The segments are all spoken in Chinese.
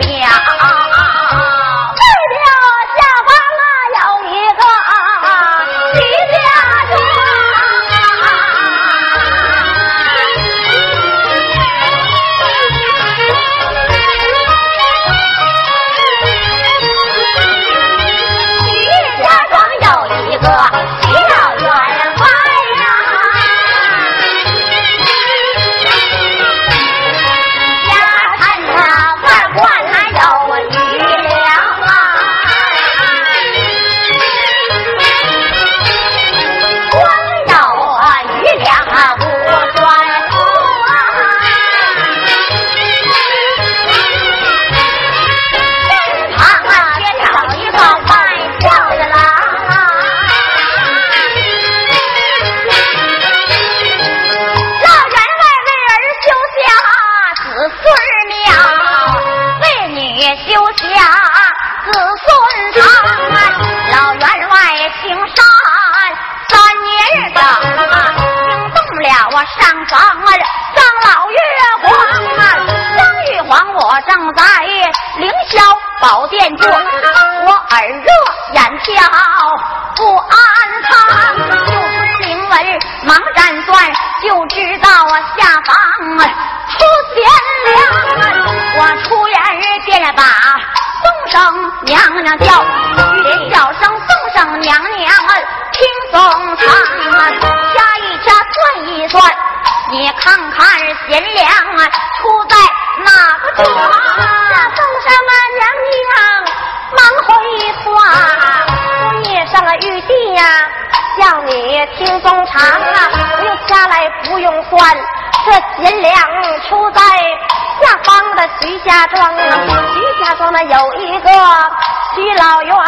呀房啊，上老月皇啊，上玉皇，我正在凌霄宝殿中，我耳热眼跳不安康，就是明文忙斩断，就知道啊下房啊出贤良，我出言儿便把宋生娘娘叫，小莲声宋生娘娘听宋唱啊，下一家。算一算，你看看贤良啊，出在哪个地方？这送上了娘娘忙回房，夜上了玉帝呀、叫你听衷肠啊，不用下来不用算，这贤良出在下方的徐家庄啊，徐家庄呢有一个徐老员外，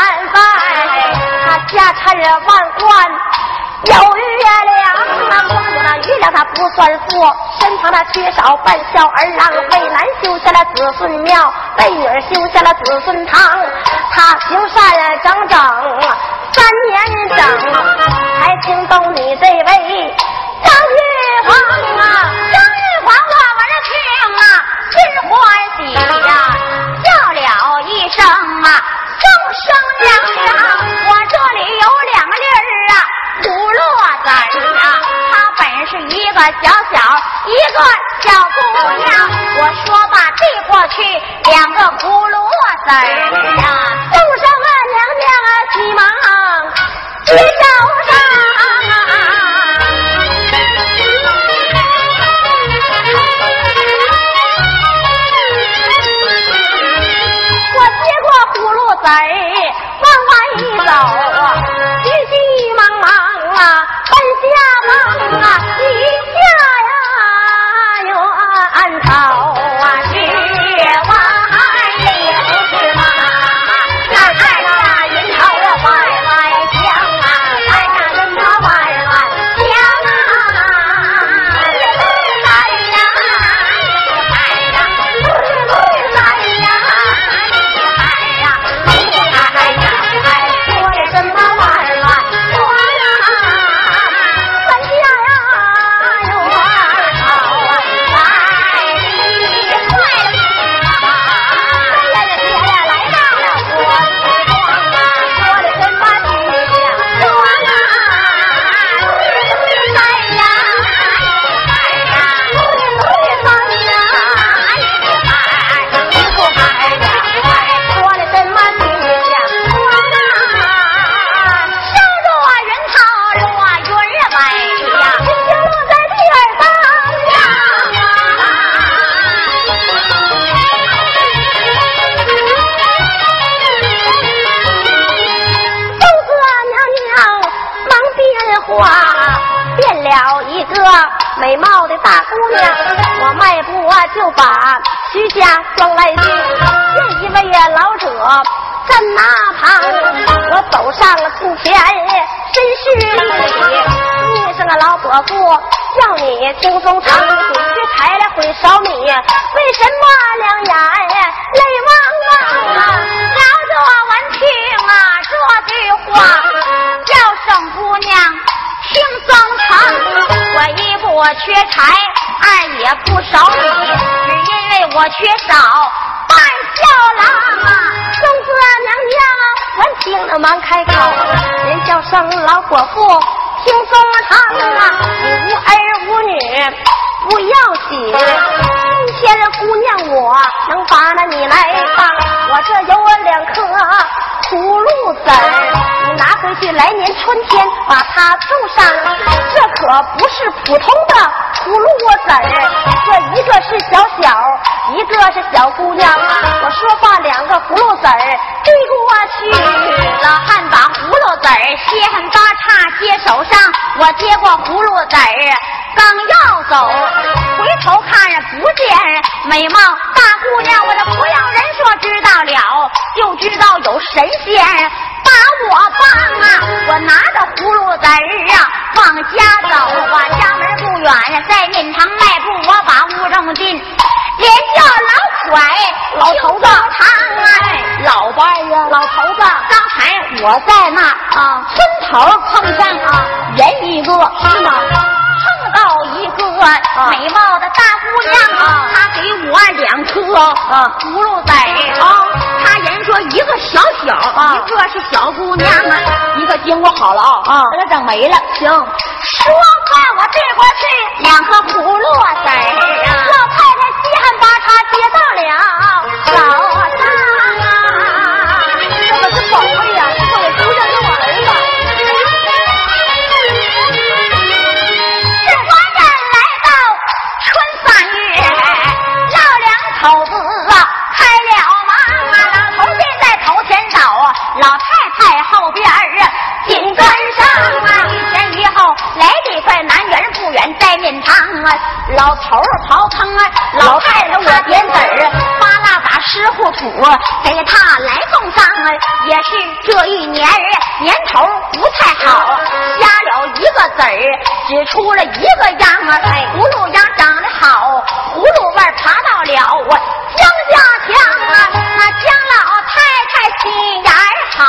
他家产万贯。有月亮，那月亮他不算多，身旁他缺少半孝儿郎，为男修下了子孙庙，为女儿修下了子孙堂。他行善整整三年整，才听懂你这位张玉皇啊！张玉皇我闻听啊，心欢喜呀，叫了一声啊，声声亮亮。个。小姑娘，我说吧，递过去两个葫芦丝儿就把徐家庄来进，见一位老者站那旁，我走上了近前，深施礼，一声老伯父，叫你轻松长，你去采了回烧米，为什么两眼泪汪汪啊？老者闻听啊这句话，叫声姑娘听宗堂，我一。不缺柴，二也不少米，只因为我缺少半孝郎啊！公子娘娘闻听了忙开口，人叫声老伯父听宗堂啊！无儿无女不要紧，今天姑娘我能把那你来帮，我这有两颗葫芦籽。拿回去，来年春天把它种上。这可不是普通的葫芦窝籽儿，这一个是小小，一个是小姑娘。我说话两个葫芦籽儿递过去，老汉把葫芦籽儿稀罕八叉接手上，我接过葫芦籽儿刚要走，回头看不见美貌大姑娘，我这不要人说知道了，就知道有神仙。我棒啊！我拿着葫芦籽儿啊，往家走啊。家门不远，在面堂迈步，我把屋中进，连叫老拐老头子堂啊，老伴儿啊，老头子，刚才我在那啊村头碰上啊人一个，是吗？个美貌的大姑娘啊，她给我两颗啊。葫芦籽啊，她人说一个小小，啊。一个是小姑娘啊，一个经过好了啊啊。给他整没了。行，说话我这过去两颗葫芦籽儿啊，堂啊，老头刨坑啊，老太太我点子儿，扒拉把石斛土给他来送葬啊，也是这一年年头不太好，加了一个子儿，只出了一个秧啊，葫芦秧长得好，葫芦味爬到了我姜家墙啊，那姜老太太心眼好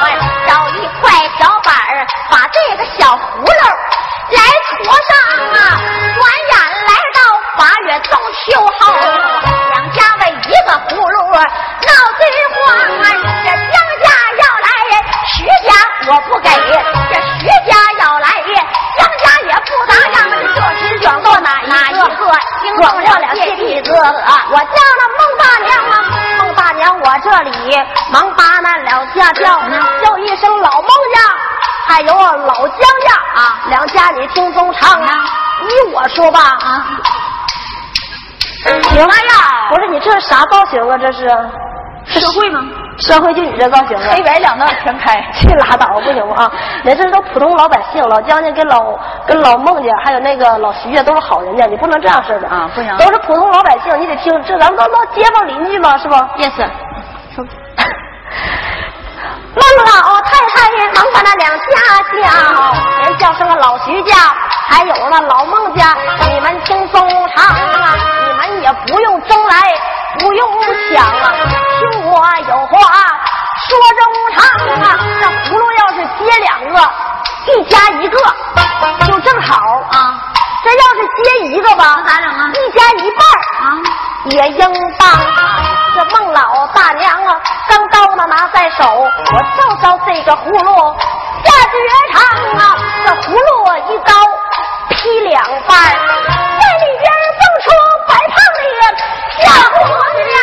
啊，找一块小板儿把这个小葫芦来戳上啊，转眼来到八月中秋后，两家为一个葫芦闹最慌啊，这江家要来徐家我不给，这徐家要来江家也不答应，这时转过哪哪一个？听转说过了谢弟子，我叫了孟大娘啊，孟大娘，我这里忙把那老家叫，叫一声老孟家，还有老姜家啊两家你听中唱啊，依我说吧啊，行了呀不是你这是啥造型啊？这是社会吗？社会就你这造型啊？黑白两道全开。去拉倒不行啊！人这都普通老百姓，老姜家跟老跟老孟家还有那个老徐家都是好人家，你不能这样式的啊不行都是普通老百姓，你得听这咱们都都街坊邻居嘛，是不？Yes，孟老太太也忙把那两家叫，人叫声个老徐家，还有那老孟家，你们听中唱啊，你们也不用争来，不用抢啊，听我有话说中唱啊，这葫芦要是接两个，一家一个，就正好啊。这要是接一个吧，那咋整啊一家一半啊，也应当。这孟老大娘啊，钢刀呢拿在手，我照照这个葫芦下绝唱啊，这葫芦一刀劈两半，在里边蹦出白胖的小姑娘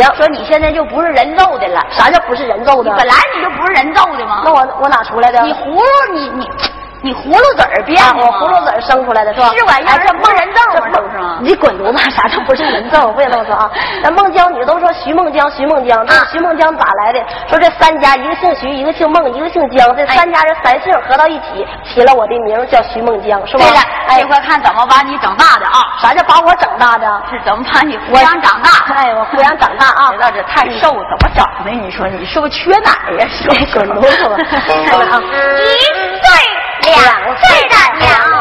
行说你现在就不是人揍的了。啥叫不是人揍的？本来你就不是人揍的吗？那我我哪出来的？你葫芦你你你葫芦籽儿变啊，的葫芦籽儿生出来的是吧？是玩意儿不是人揍吗你滚犊子！啥叫不是人揍？不也这么说啊？那孟姜女都说徐孟姜，徐孟姜，这啊徐孟姜咋来的？说这三家，一个姓徐，一个姓孟，一个姓姜，这三家人三姓合到一起，起了我的名叫徐孟姜，是吧？对了，哎这，回看怎么把你整大的啊？啥叫把我整大的？是怎么把你抚养长大？哎，我抚养长大啊！知道这太瘦怎么长的？你说你是不是缺奶呀？说 哎滚犊子吧！看看啊，一岁两岁的娘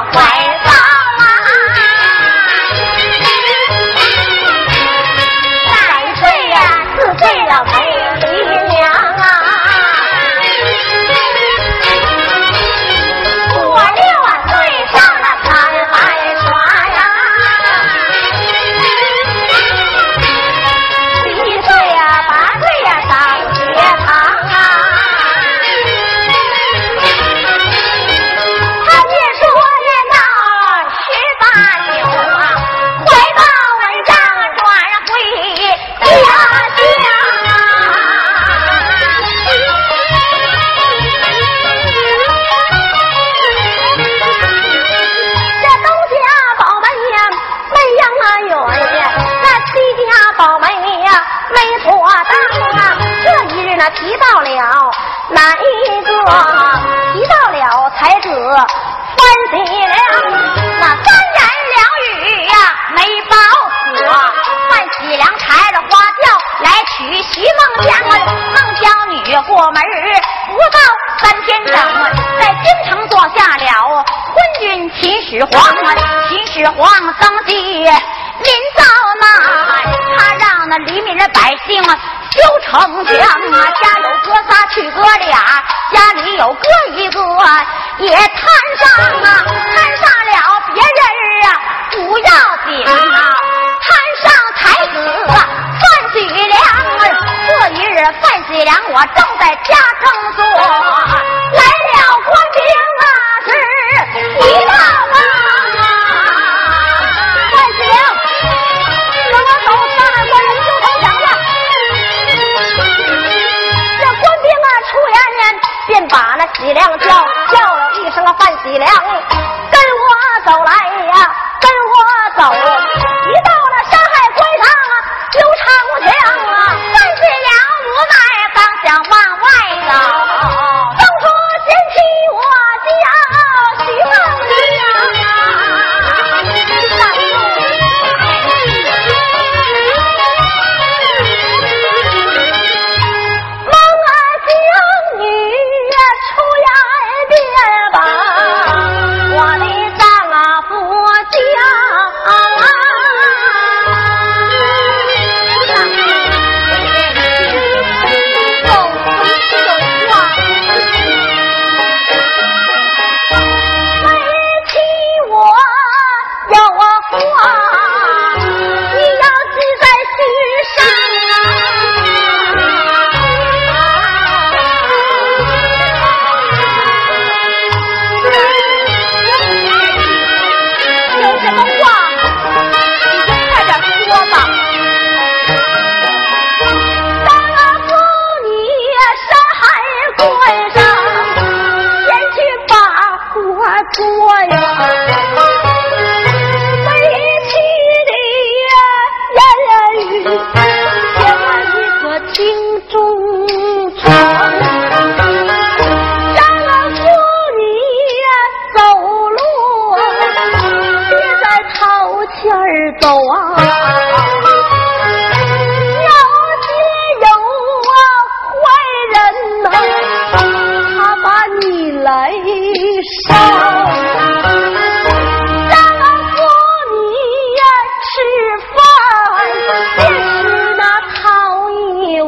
皇，秦始皇登基临造难，他让那黎民的百姓修城墙啊，家有哥仨娶哥俩，家里有哥一个也摊上啊，摊上了别人啊不要紧啊，摊上才子范喜良啊，这一日范喜良我正在家中坐。Gì?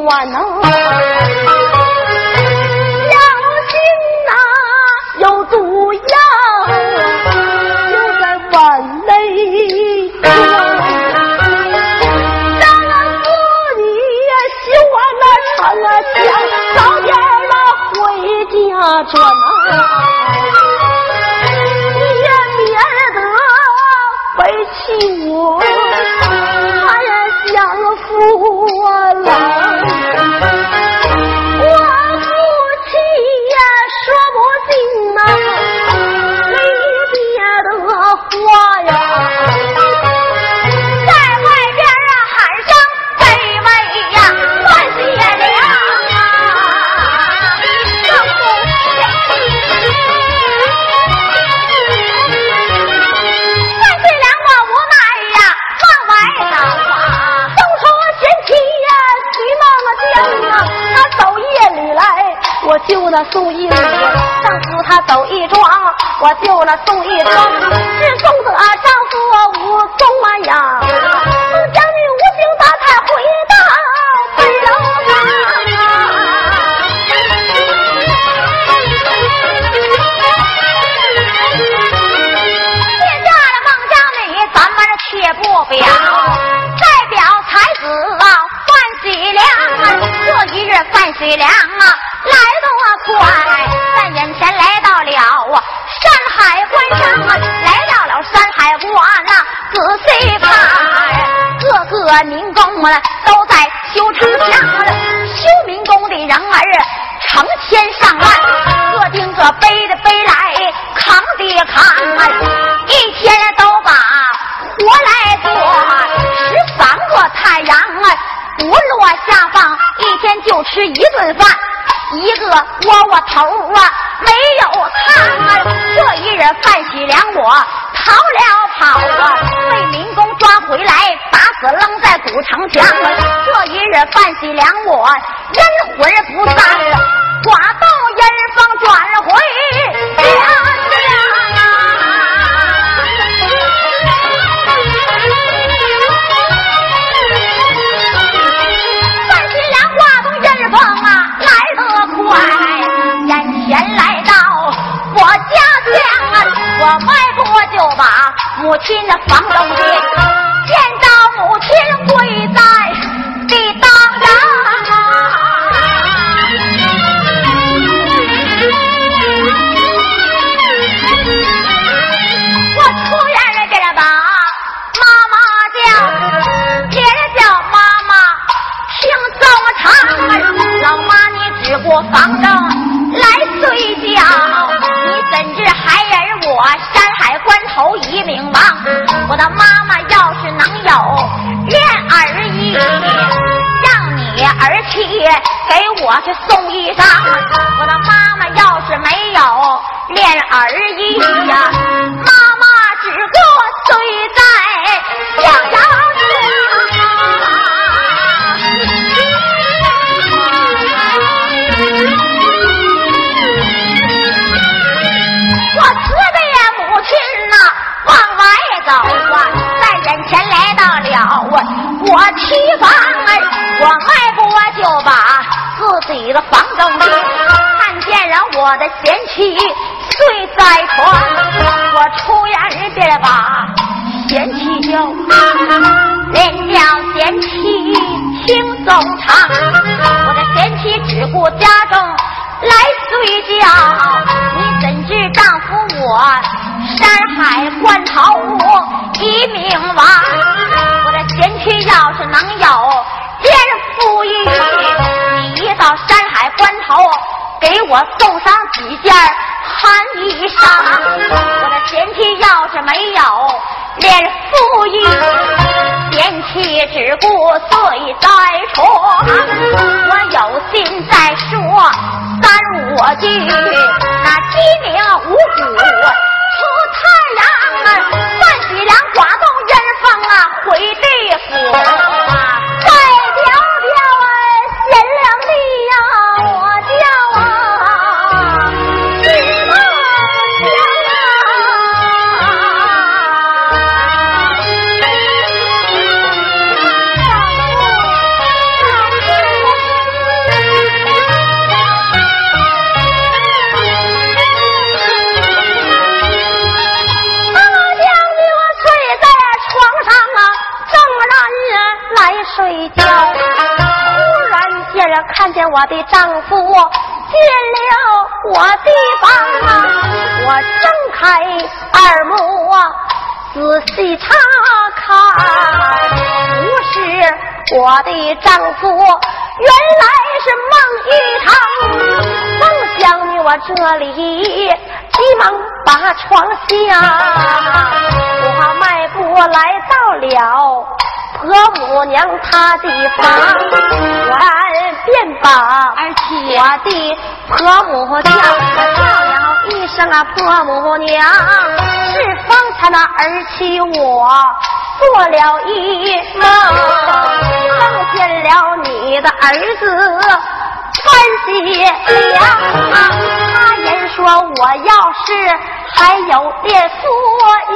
万能。他走一桩，我救了宋一桩，是宋德章。都在修城墙修民工的人儿成千上万各盯着背的背来扛的扛一天都把活来做十三个太阳啊不落下放一天就吃一顿饭。一个窝窝头啊没有汤啊这一人饭洗凉我逃了跑啊回来，打死扔在古城墙。这一日范喜良我阴魂不散，刮到阴风转回家乡啊。范喜良刮动阴风啊，来得快，眼前来到我家乡啊，我迈步就把母亲的房中进，见到母亲跪在地当我出院了，给他把妈妈叫，接着叫妈妈听奏唱。老妈，你只顾房中来睡觉，你怎知孩儿我山海关头已名亡？我的妈妈你儿妻给我去送衣裳。我的妈妈要是没有练儿艺呀，妈妈只顾睡在小阳我慈悲母亲呐、往外走啊，在眼前来到了我我妻房哎，我迈就把自己的房中进，看见了我的贤妻睡在床，我出院边把贤妻叫，连叫贤妻听总唱，我的贤妻只顾家中。来睡觉，你怎知丈夫我山海关头一命亡？我的贤妻要是能有天赋予，你一到山海关头，给我送上几件寒衣裳。我的前妻要是没有连富裕，前妻只顾睡在床，我有心再说三五句，那鸡鸣五虎出太阳啊，范喜良刮动阴风啊，回地府我的丈夫进了我的房啊，我睁开二目啊，仔细查看，不是我的丈夫，原来是梦一场，梦想你我这里急忙把床下，我迈步来到了婆母娘她的房，我便把我的婆母叫，我叫了一声啊婆母娘，是方才那儿妻我做了一梦，梦见了你的儿子范喜良啊，他人说我要是还有点所以，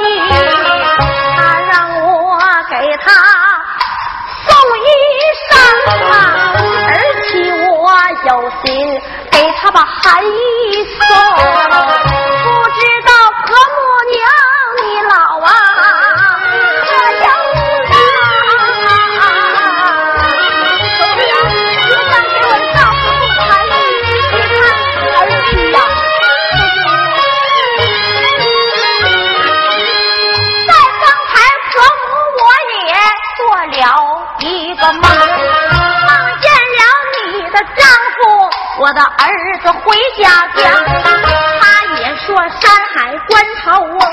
他让我给他送衣裳啊，而且我有心给他把寒衣送，回家乡，他也说山海关头啊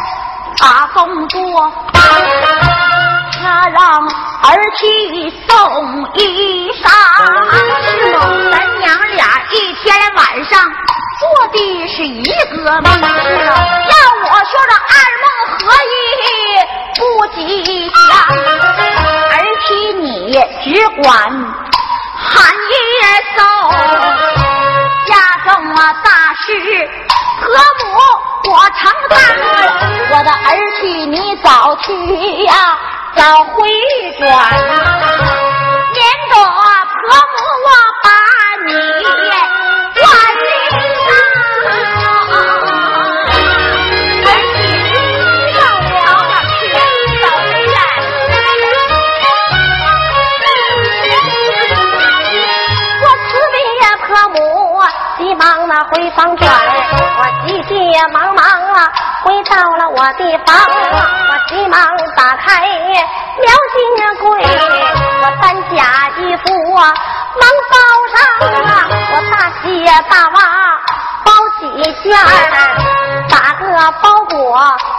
大风多，他让儿去送衣裳，是吗？咱娘俩一天晚上做的是一个梦，要我说这二梦合一不吉祥，儿妻你只管喊一声。家中啊大事，婆母我承担。我的儿媳你早去呀，早回转呐，免得婆母我把你房转，我急急忙忙啊，回到了我的房，我急忙打开苗金柜，我担下衣服啊，忙包上啊，我大喜大娃包几件打个包裹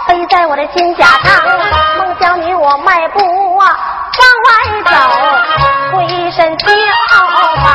背在我的肩胛上，孟姜女我迈步啊往外走，回身笑吧。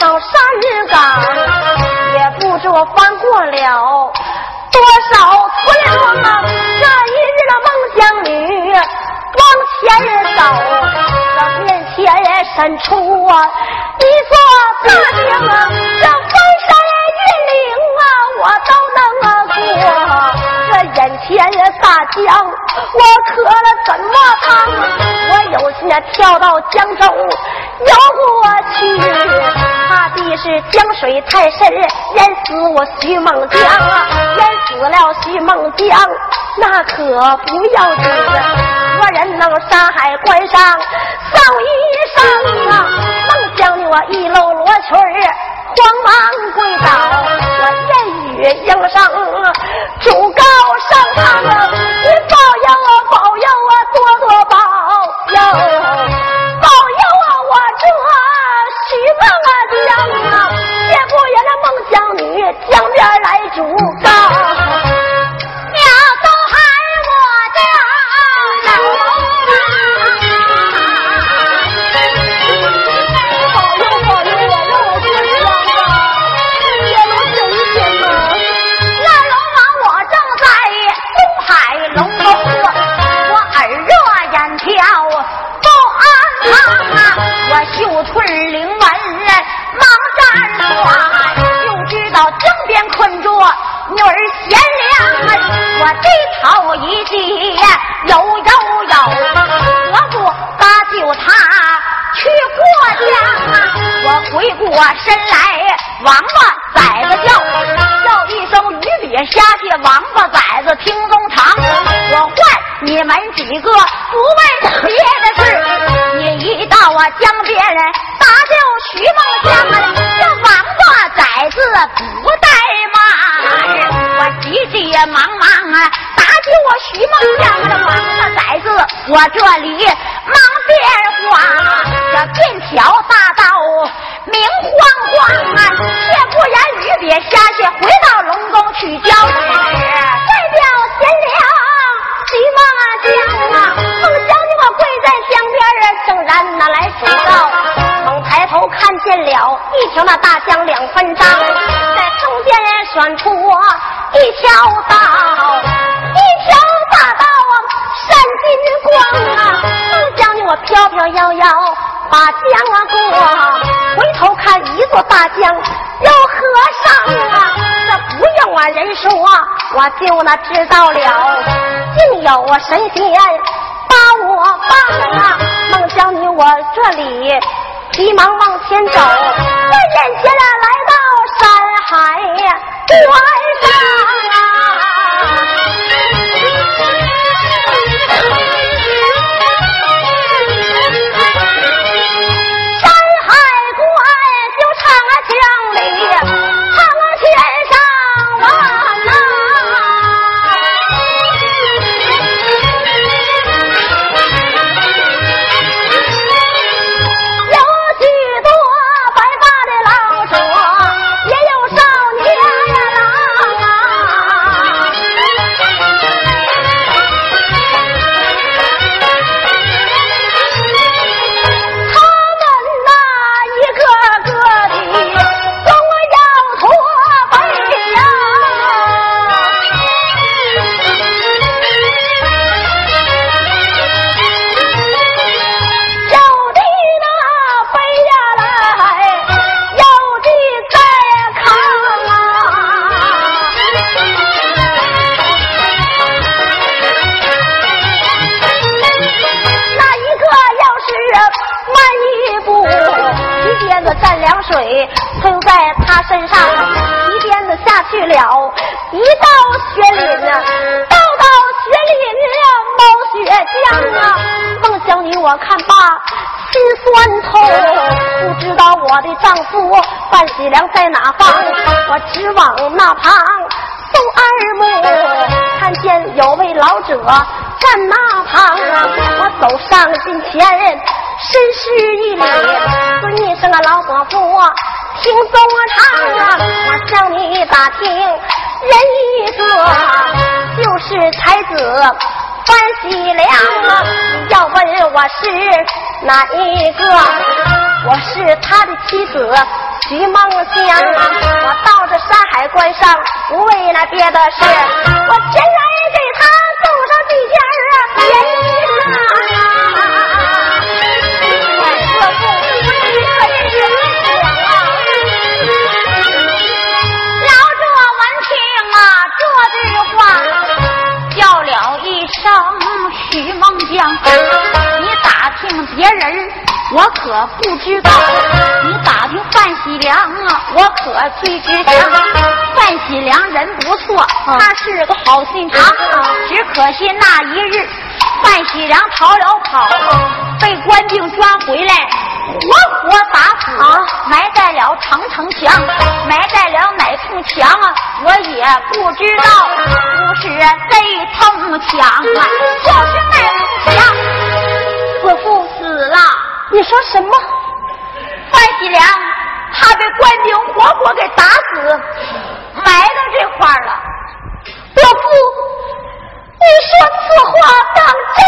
多少山岗，也不知我翻过了多少村庄啊！这一日的孟姜女往前走，这面前伸出啊一座大江啊，这翻山越岭啊，我都能过。天也大江，我渴了怎么趟？我有心跳到江中游过去，怕的是江水太深，淹死我徐梦江啊！淹死了徐梦江，那可不要紧。何人能山海关上扫一声啊？梦江的我一搂罗裙儿，慌忙跪倒，我言语应声，祝高声唱啊！你保佑啊，保佑啊，多多保佑，保佑啊！我这许梦江啊，也不愿那孟姜女江边来主高。这里忙变化，这便桥大道明晃晃啊，却不然雨别下去，回到龙宫去交差，代表贤良徐梦江啊，孟姜女我跪在江边啊，正然哪来祝告，猛抬头看见了一条那大江两分张，在中间选出。一条道，大江有和尚啊，这不用我人说，我就那知道了，竟有神仙把我帮啊！孟姜女我这里急忙往前走，我眼前啊来到山海关。丈夫范喜良在哪方，我直往那旁送二目，看见有位老者站那旁啊，我走上近前。深施一礼，尊一声啊，老伯父，听宗唱啊，我向你打听，人一个就是才子范喜良啊，要问我是哪一个？我是他的妻子徐梦香。我到这山海关上，不为那别的事，我前来给他送上几件啊钱啊。这不是可真是老者闻听啊这句话，叫了一声徐梦江。你打听别人，我可不知道；你打听范喜良啊，我可最知晓。范喜良人不错，他是个好心肠，只可惜那一日范喜良逃了跑，被官兵抓回来，活活打死，埋在了长城墙，埋在了哪处墙啊？我也不知道，不是这城墙啊，就是那处墙。你说什么？范喜良他被官兵活活给打死，埋到这块儿了。伯父，你说此话当真？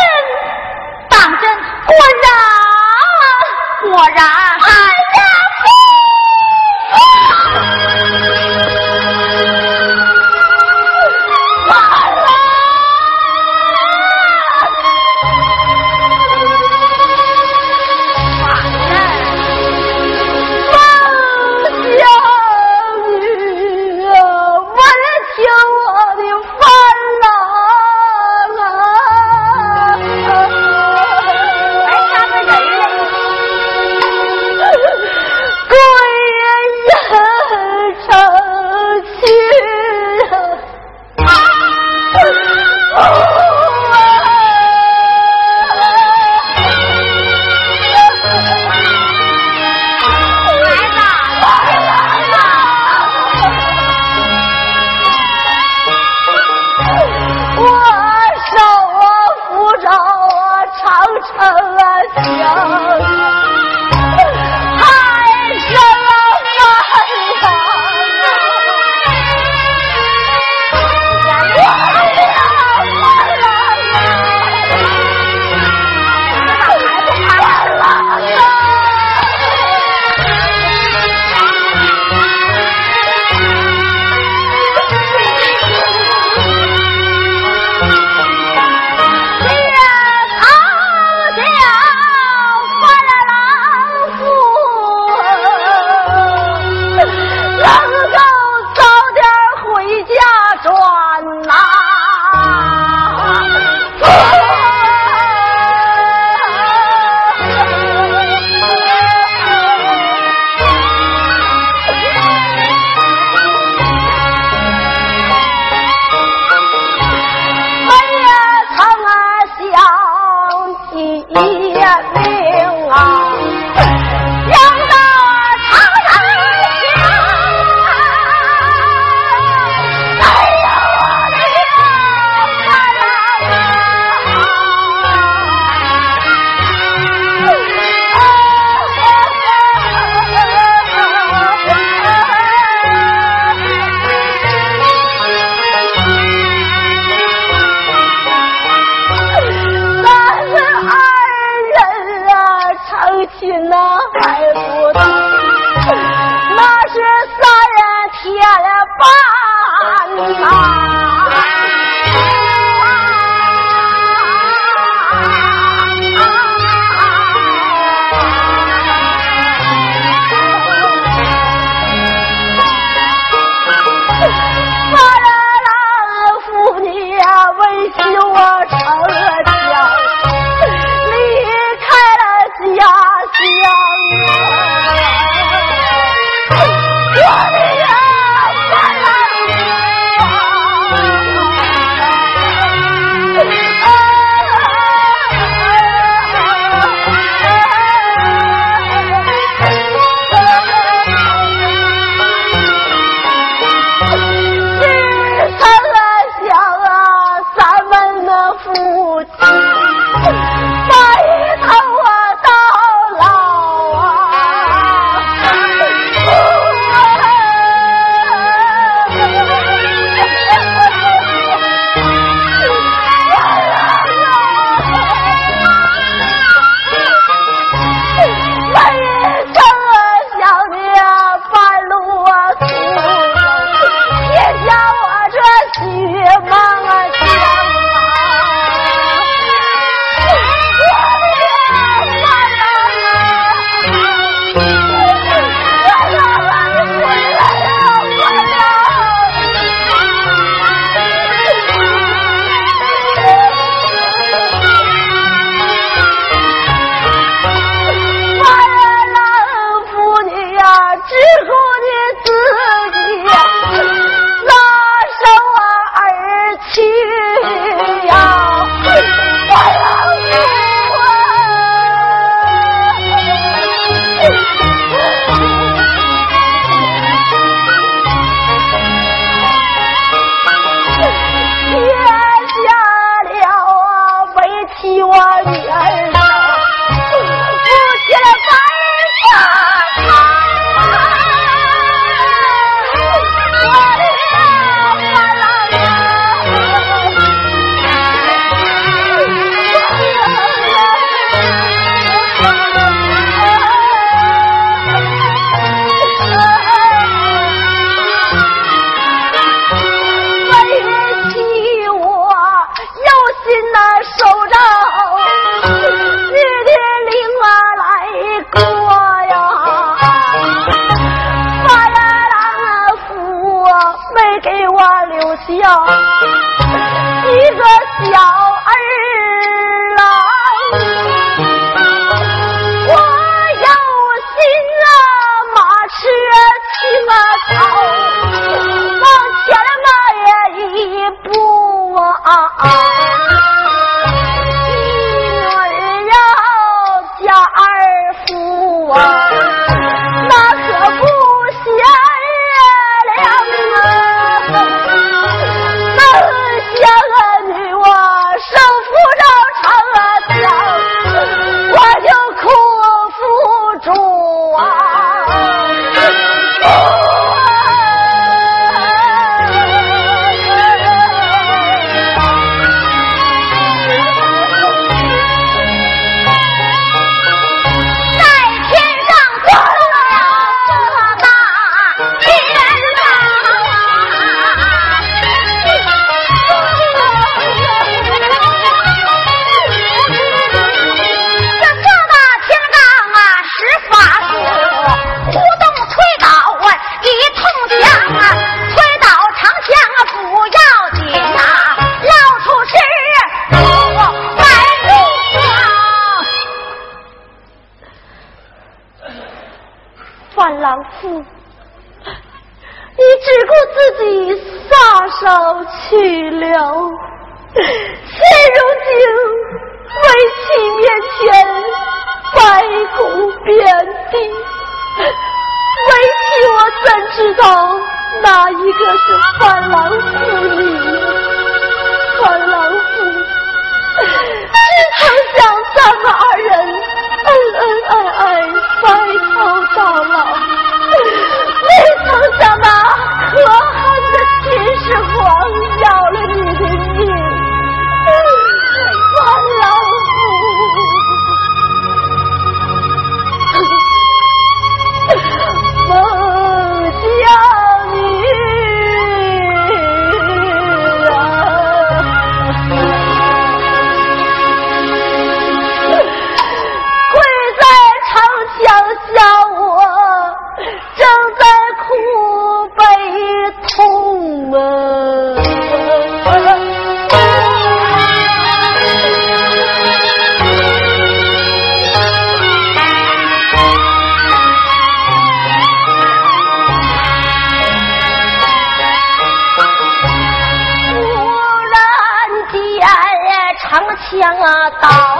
枪啊，刀。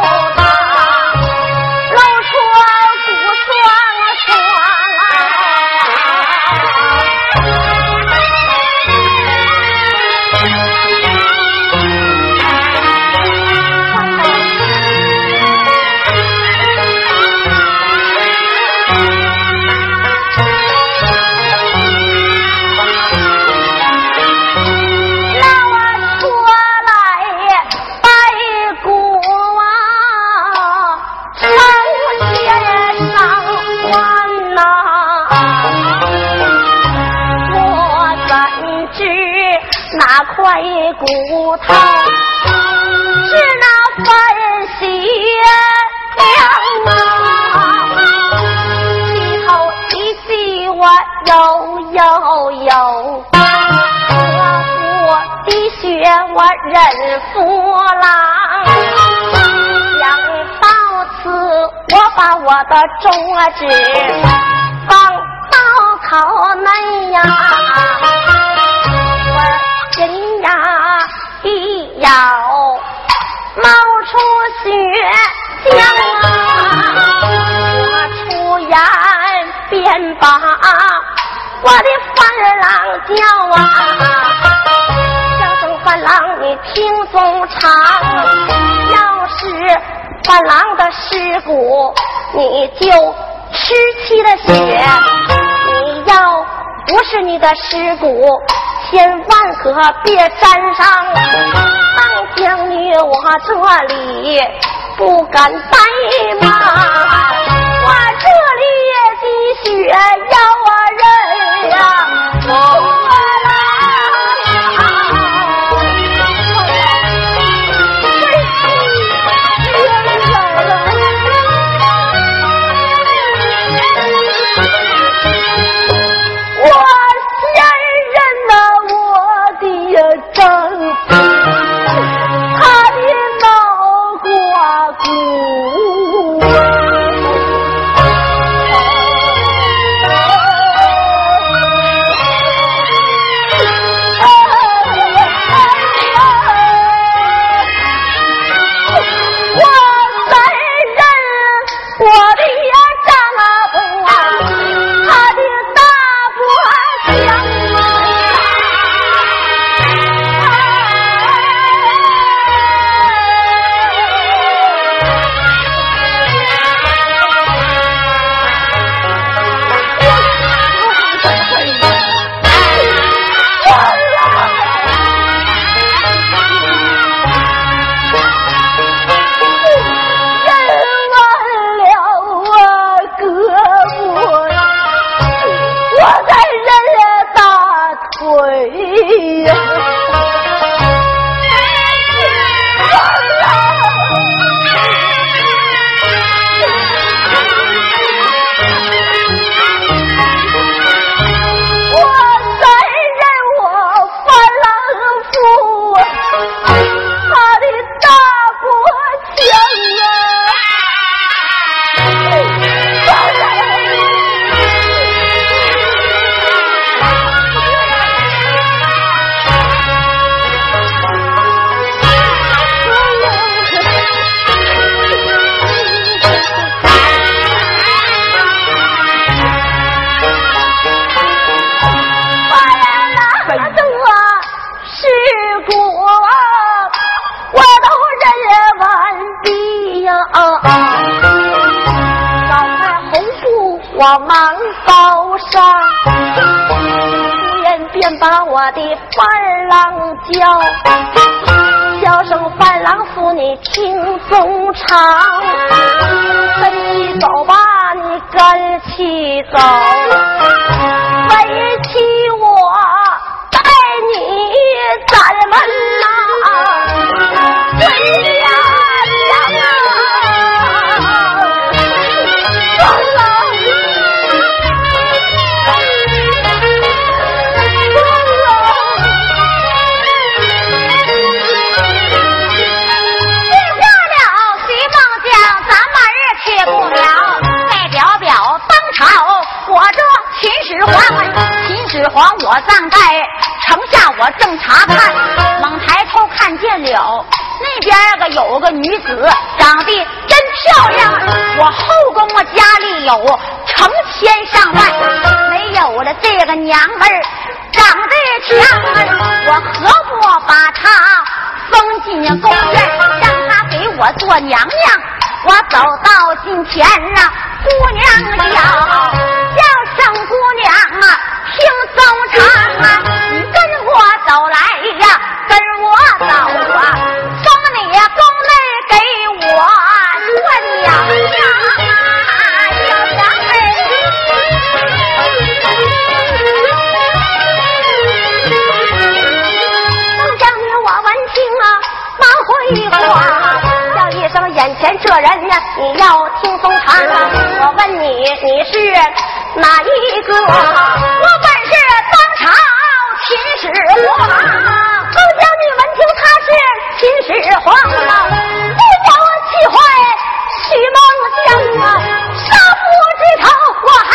中指放到口内呀，我心呀。一咬冒出血浆啊！我出言便把我的范郎叫啊！小声范郎，你听总长。要是范郎的尸骨，你就吃妻的血；你要不是你的尸骨。千万可别沾上，当将女我这里不敢怠慢，我这里积血要啊站在城下，我正查看，猛抬头看见了那边个有个女子，长得真漂亮。我后宫我家里有成千上万，没有了这个娘们儿长得强，我何不把她封进宫院，让她给我做娘娘？我走到近前啊，姑娘叫叫声姑娘啊。听奏唱啊，你跟我走来呀，跟我走啊，送你呀这人呀，你要听风唱啊。我问你，你是哪一个？我本是当朝。秦始皇，都将你闻听他是秦始皇啊！不叫我气坏徐梦江啊！杀父之仇我还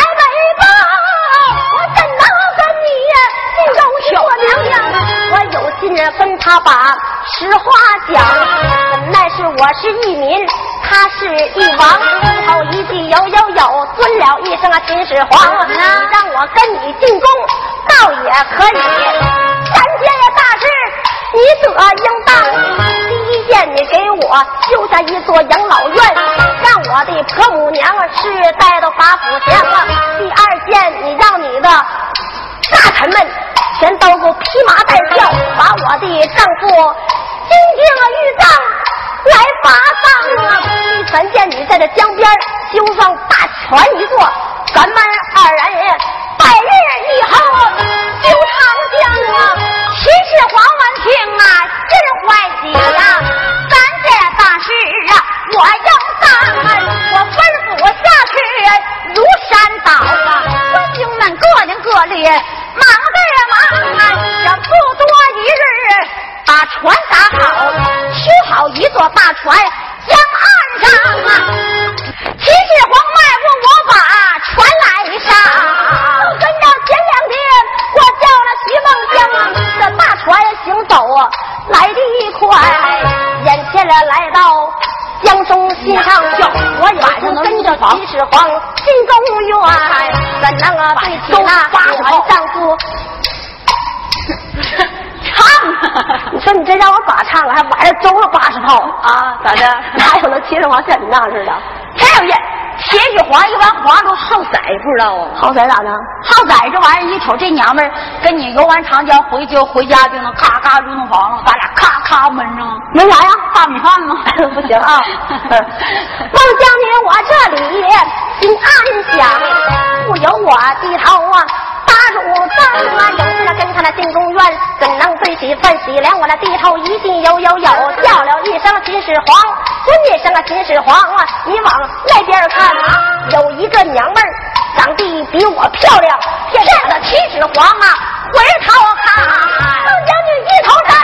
我有心跟他把实话讲，乃是我是一民，他是一王，头一句有有有，尊了一声啊秦始皇，让我跟你进宫。倒也可以，三件大事你得应当。第一件，你给我修下一座养老院，让我的婆母娘世代都把福享啊。第二件，你让你的大臣们全都给我披麻戴孝，把我的丈夫金敬玉葬来发丧啊。第三件，你在这江边修上大船一座，咱们二人。百日以后修长江啊！秦始皇闻听啊，真欢喜呀！三件大事啊，我要办，我吩咐下去如山倒啊！官兵们各领各列，忙的忙啊！这不多一日，把船打好，修好一座大船江岸上啊！秦始皇迈过我把船来上。就跟着前两天我叫了徐梦江，这大船行走啊，来得快，眼前了来到江中心上跳，我晚上跟着秦始皇进宫院，怎能啊对起那我丈夫唱？你说你这让我咋唱啊？还晚上周了八十炮啊？咋的？哪有那秦始皇像你那样似的？还有劲！秦始皇一般皇上都好色，不知道啊？好色咋的？好色这玩意儿，一瞅这娘们儿跟你游完长江回就回家就能咔咔入洞房了，咱俩咔咔闷上。闷啥呀？大米饭吗？不行啊！孟将军，我这里心安详，不由我低头啊。大主张啊，有事跟他那进宫院，怎能对起饭喜粮？我那低头一进有有有，叫了一声秦始皇，尊一声啊秦始皇啊！你往那边看啊，有一个娘们儿，长得比我漂亮。这个秦始皇啊，回头看，孟将军一头大